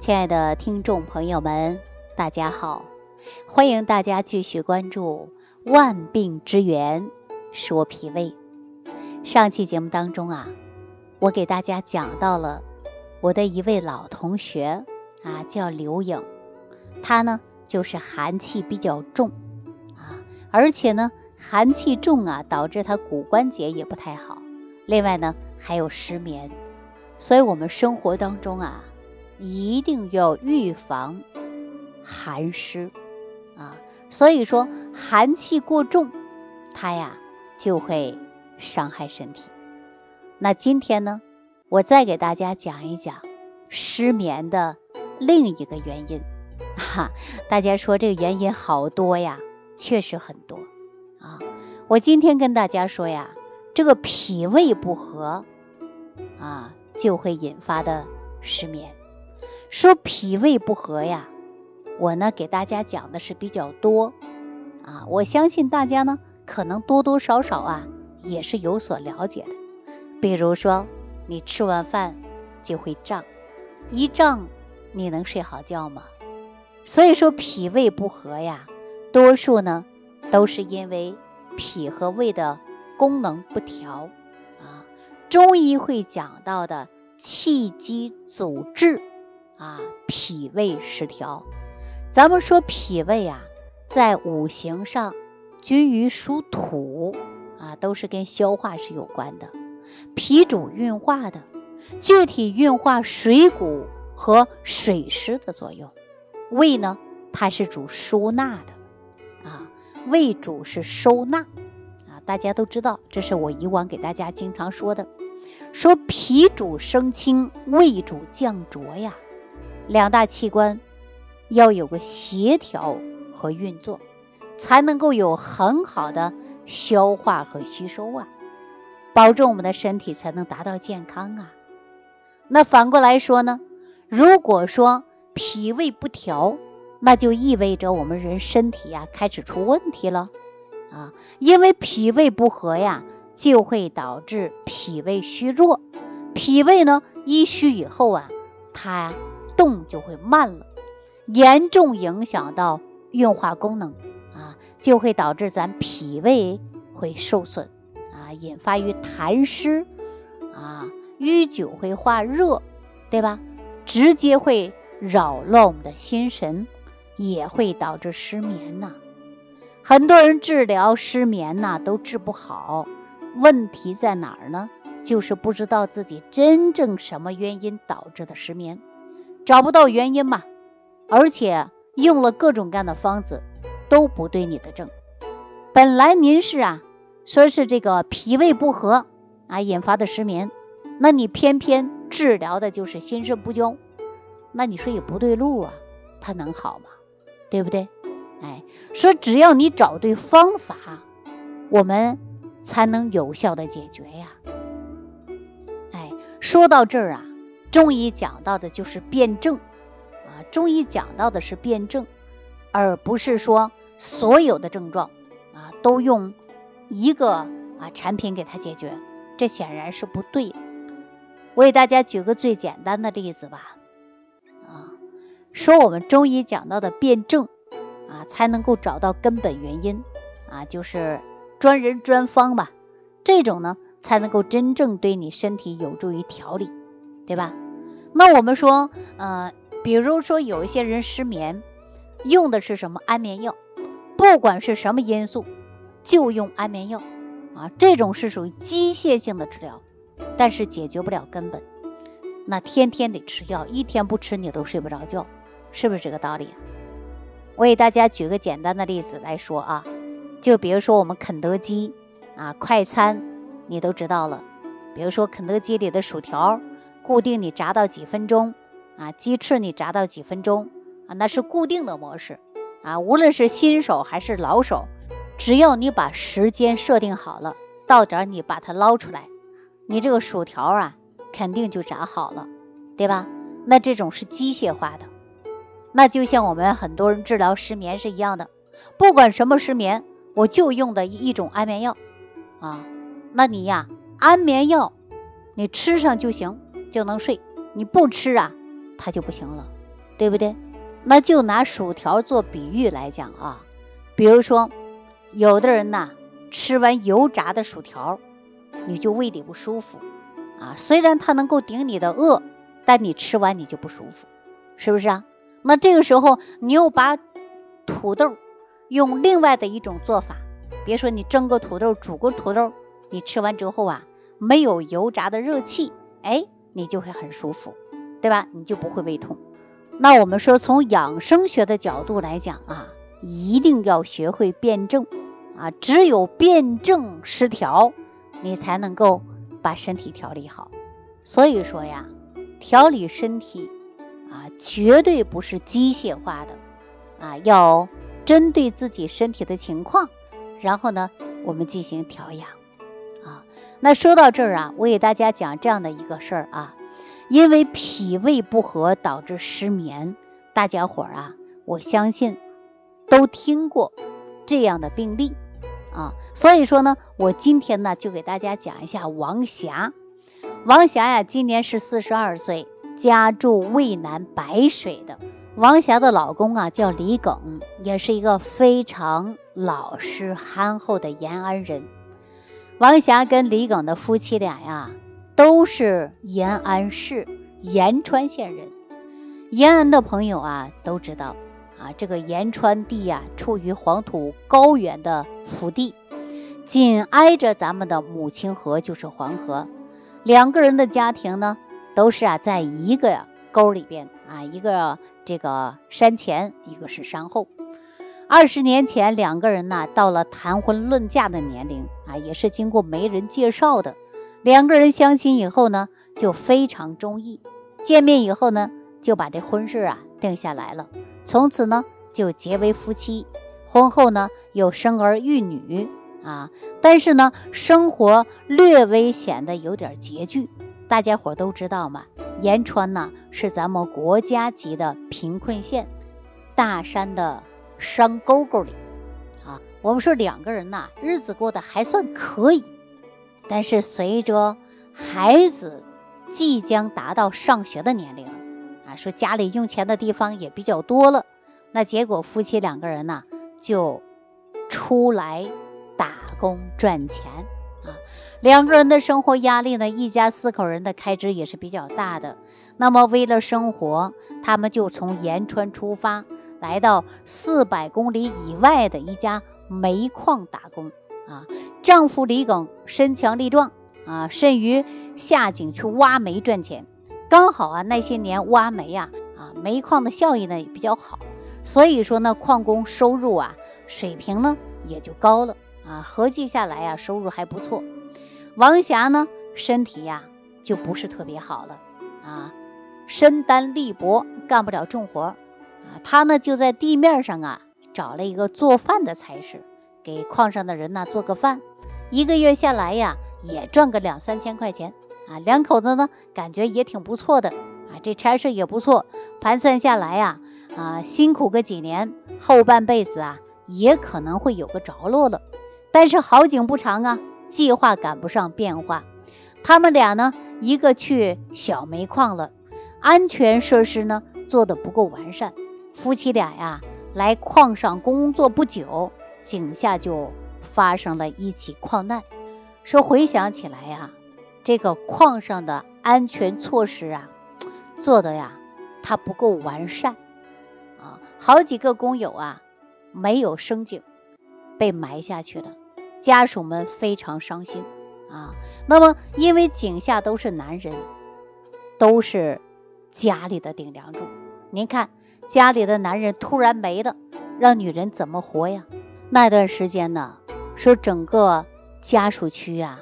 亲爱的听众朋友们，大家好！欢迎大家继续关注《万病之源说脾胃》。上期节目当中啊，我给大家讲到了我的一位老同学啊，叫刘颖，他呢就是寒气比较重啊，而且呢寒气重啊，导致他骨关节也不太好，另外呢还有失眠，所以我们生活当中啊。一定要预防寒湿啊，所以说寒气过重，它呀就会伤害身体。那今天呢，我再给大家讲一讲失眠的另一个原因。哈，大家说这个原因好多呀，确实很多啊。我今天跟大家说呀，这个脾胃不和啊，就会引发的失眠。说脾胃不和呀，我呢给大家讲的是比较多啊，我相信大家呢可能多多少少啊也是有所了解的。比如说你吃完饭就会胀，一胀你能睡好觉吗？所以说脾胃不和呀，多数呢都是因为脾和胃的功能不调啊。中医会讲到的气机阻滞。啊，脾胃失调，咱们说脾胃啊，在五行上均于属土啊，都是跟消化是有关的。脾主运化的，具体运化水谷和水湿的作用。胃呢，它是主收纳的啊，胃主是收纳啊，大家都知道，这是我以往给大家经常说的，说脾主升清，胃主降浊呀。两大器官要有个协调和运作，才能够有很好的消化和吸收啊，保证我们的身体才能达到健康啊。那反过来说呢，如果说脾胃不调，那就意味着我们人身体呀开始出问题了啊，因为脾胃不和呀，就会导致脾胃虚弱，脾胃呢一虚以后啊，它呀。动就会慢了，严重影响到运化功能啊，就会导致咱脾胃会受损啊，引发于痰湿啊，淤久会化热，对吧？直接会扰乱我们的心神，也会导致失眠呐。很多人治疗失眠呐都治不好，问题在哪儿呢？就是不知道自己真正什么原因导致的失眠。找不到原因嘛，而且用了各种各样的方子都不对你的症。本来您是啊，说是这个脾胃不和啊引发的失眠，那你偏偏治疗的就是心肾不交，那你说也不对路啊，它能好吗？对不对？哎，说只要你找对方法，我们才能有效的解决呀。哎，说到这儿啊。中医讲到的就是辩证啊，中医讲到的是辩证，而不是说所有的症状啊都用一个啊产品给它解决，这显然是不对的。我给大家举个最简单的例子吧，啊，说我们中医讲到的辩证啊，才能够找到根本原因啊，就是专人专方吧，这种呢才能够真正对你身体有助于调理。对吧？那我们说，呃，比如说有一些人失眠，用的是什么安眠药？不管是什么因素，就用安眠药啊。这种是属于机械性的治疗，但是解决不了根本。那天天得吃药，一天不吃你都睡不着觉，是不是这个道理？我给大家举个简单的例子来说啊，就比如说我们肯德基啊，快餐你都知道了，比如说肯德基里的薯条。固定你炸到几分钟啊？鸡翅你炸到几分钟啊？那是固定的模式啊。无论是新手还是老手，只要你把时间设定好了，到点你把它捞出来，你这个薯条啊肯定就炸好了，对吧？那这种是机械化的，那就像我们很多人治疗失眠是一样的，不管什么失眠，我就用的一种安眠药啊。那你呀，安眠药你吃上就行。就能睡，你不吃啊，它就不行了，对不对？那就拿薯条做比喻来讲啊，比如说有的人呐，吃完油炸的薯条，你就胃里不舒服啊。虽然它能够顶你的饿，但你吃完你就不舒服，是不是啊？那这个时候你又把土豆用另外的一种做法，别说你蒸个土豆、煮个土豆，你吃完之后啊，没有油炸的热气，哎，你就会很舒服，对吧？你就不会胃痛。那我们说，从养生学的角度来讲啊，一定要学会辩证啊，只有辩证失调，你才能够把身体调理好。所以说呀，调理身体啊，绝对不是机械化的啊，要针对自己身体的情况，然后呢，我们进行调养。那说到这儿啊，我给大家讲这样的一个事儿啊。因为脾胃不和导致失眠，大家伙儿啊，我相信都听过这样的病例啊。所以说呢，我今天呢就给大家讲一下王霞。王霞呀，今年是四十二岁，家住渭南白水的。王霞的老公啊叫李耿，也是一个非常老实憨厚的延安人。王霞跟李耿的夫妻俩呀。都是延安市延川县人，延安的朋友啊都知道啊，这个延川地呀，处于黄土高原的腹地，紧挨着咱们的母亲河就是黄河。两个人的家庭呢，都是啊在一个沟里边啊，一个这个山前，一个是山后。二十年前，两个人呢到了谈婚论嫁的年龄啊，也是经过媒人介绍的。两个人相亲以后呢，就非常中意。见面以后呢，就把这婚事啊定下来了。从此呢，就结为夫妻。婚后呢，又生儿育女啊。但是呢，生活略微显得有点拮据。大家伙都知道嘛，延川呢是咱们国家级的贫困县，大山的山沟沟里。我们说两个人呐，日子过得还算可以。但是随着孩子即将达到上学的年龄啊，说家里用钱的地方也比较多了，那结果夫妻两个人呢就出来打工赚钱啊，两个人的生活压力呢，一家四口人的开支也是比较大的。那么为了生活，他们就从延川出发，来到四百公里以外的一家煤矿打工。啊，丈夫李耿身强力壮啊，甚于下井去挖煤赚钱。刚好啊，那些年挖煤呀，啊，煤矿的效益呢也比较好，所以说呢，矿工收入啊水平呢也就高了啊，合计下来呀，收入还不错。王霞呢，身体呀就不是特别好了啊，身单力薄，干不了重活啊。她呢就在地面上啊找了一个做饭的差事。给矿上的人呢做个饭，一个月下来呀，也赚个两三千块钱啊。两口子呢感觉也挺不错的啊，这差事也不错。盘算下来呀，啊，辛苦个几年，后半辈子啊也可能会有个着落了。但是好景不长啊，计划赶不上变化。他们俩呢，一个去小煤矿了，安全设施呢做的不够完善。夫妻俩呀，来矿上工作不久。井下就发生了一起矿难。说回想起来呀，这个矿上的安全措施啊，做的呀，它不够完善啊，好几个工友啊没有升井，被埋下去了，家属们非常伤心啊。那么因为井下都是男人，都是家里的顶梁柱，您看家里的男人突然没了，让女人怎么活呀？那段时间呢，说整个家属区啊，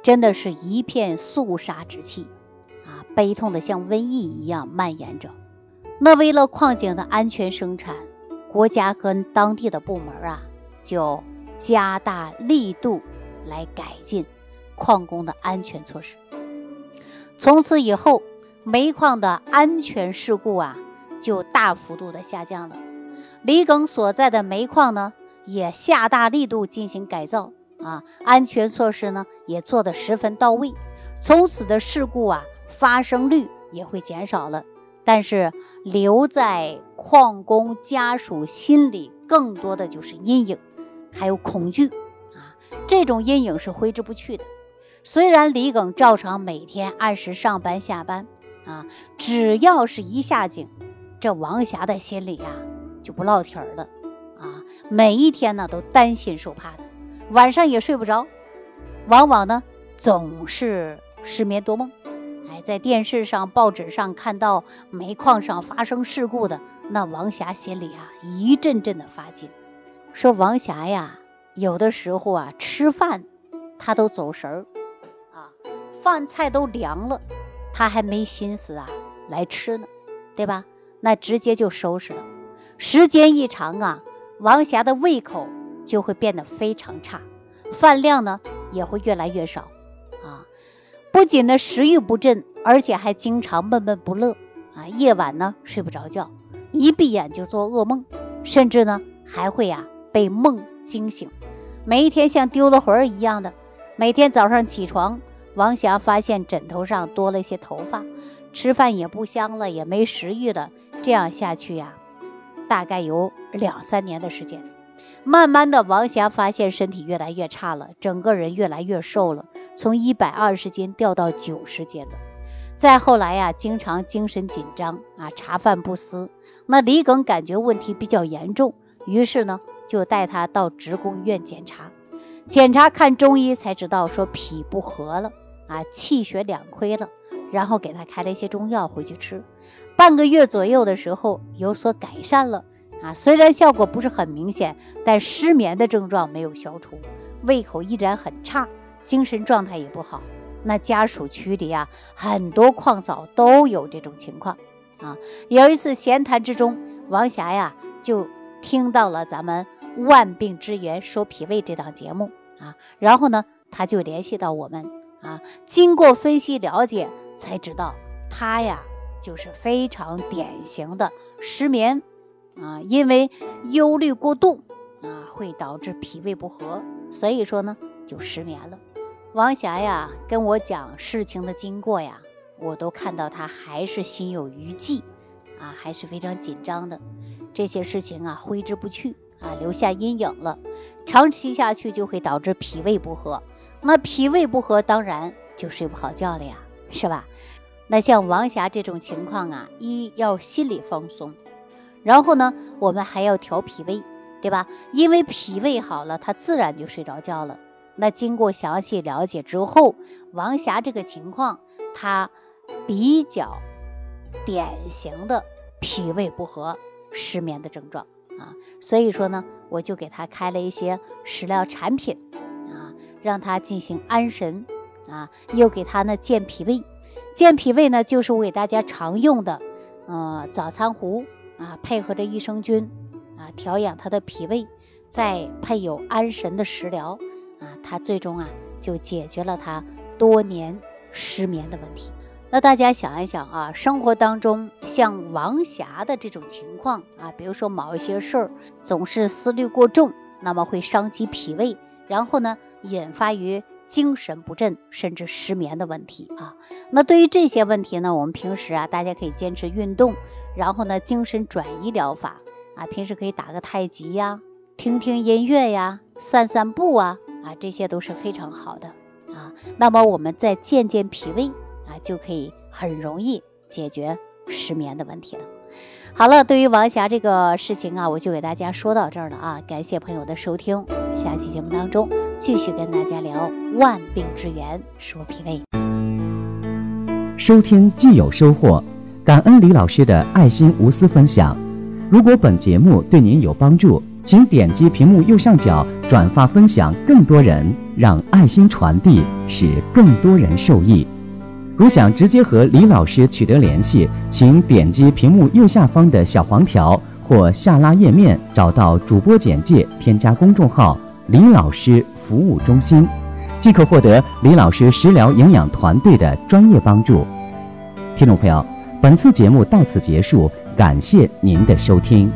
真的是一片肃杀之气啊，悲痛的像瘟疫一样蔓延着。那为了矿井的安全生产，国家跟当地的部门啊，就加大力度来改进矿工的安全措施。从此以后，煤矿的安全事故啊，就大幅度的下降了。李耿所在的煤矿呢。也下大力度进行改造啊，安全措施呢也做得十分到位，从此的事故啊发生率也会减少了。但是留在矿工家属心里更多的就是阴影，还有恐惧啊，这种阴影是挥之不去的。虽然李耿照常每天按时上班下班啊，只要是一下井，这王霞的心里呀就不落天了啊，每一天呢都担心受怕的，晚上也睡不着，往往呢总是失眠多梦。哎，在电视上、报纸上看到煤矿上发生事故的，那王霞心里啊一阵阵的发紧。说王霞呀，有的时候啊吃饭她都走神儿。饭菜都凉了，他还没心思啊来吃呢，对吧？那直接就收拾了。时间一长啊，王霞的胃口就会变得非常差，饭量呢也会越来越少啊。不仅呢食欲不振，而且还经常闷闷不乐啊。夜晚呢睡不着觉，一闭眼就做噩梦，甚至呢还会呀被梦惊醒，每一天像丢了魂儿一样的。每天早上起床。王霞发现枕头上多了一些头发，吃饭也不香了，也没食欲了。这样下去呀，大概有两三年的时间。慢慢的，王霞发现身体越来越差了，整个人越来越瘦了，从一百二十斤掉到九十斤了。再后来呀，经常精神紧张啊，茶饭不思。那李耿感觉问题比较严重，于是呢，就带他到职工医院检查。检查看中医才知道说脾不和了。啊，气血两亏了，然后给他开了一些中药回去吃，半个月左右的时候有所改善了。啊，虽然效果不是很明显，但失眠的症状没有消除，胃口依然很差，精神状态也不好。那家属区里啊，很多矿嫂都有这种情况。啊，有一次闲谈之中，王霞呀就听到了咱们《万病之源说脾胃》这档节目啊，然后呢，他就联系到我们。啊，经过分析了解，才知道他呀就是非常典型的失眠啊，因为忧虑过度啊，会导致脾胃不和，所以说呢就失眠了。王霞呀跟我讲事情的经过呀，我都看到她还是心有余悸啊，还是非常紧张的。这些事情啊挥之不去啊，留下阴影了，长期下去就会导致脾胃不和。那脾胃不和，当然就睡不好觉了呀，是吧？那像王霞这种情况啊，一要心理放松，然后呢，我们还要调脾胃，对吧？因为脾胃好了，他自然就睡着觉了。那经过详细了解之后，王霞这个情况，他比较典型的脾胃不和、失眠的症状啊，所以说呢，我就给他开了一些食疗产品啊。让他进行安神啊，又给他呢健脾胃，健脾胃呢就是我给大家常用的，呃早餐壶啊，配合着益生菌啊调养他的脾胃，再配有安神的食疗啊，他最终啊就解决了他多年失眠的问题。那大家想一想啊，生活当中像王霞的这种情况啊，比如说某一些事儿总是思虑过重，那么会伤及脾胃。然后呢，引发于精神不振甚至失眠的问题啊。那对于这些问题呢，我们平时啊，大家可以坚持运动，然后呢，精神转移疗法啊，平时可以打个太极呀，听听音乐呀，散散步啊，啊，这些都是非常好的啊。那么我们再健健脾胃啊，就可以很容易解决失眠的问题了。好了，对于王霞这个事情啊，我就给大家说到这儿了啊。感谢朋友的收听，下期节目当中继续跟大家聊万病之源说脾胃。收听既有收获，感恩李老师的爱心无私分享。如果本节目对您有帮助，请点击屏幕右上角转发分享，更多人让爱心传递，使更多人受益。如想直接和李老师取得联系，请点击屏幕右下方的小黄条或下拉页面，找到主播简介，添加公众号“李老师服务中心”，即可获得李老师食疗营养团队的专业帮助。听众朋友，本次节目到此结束，感谢您的收听。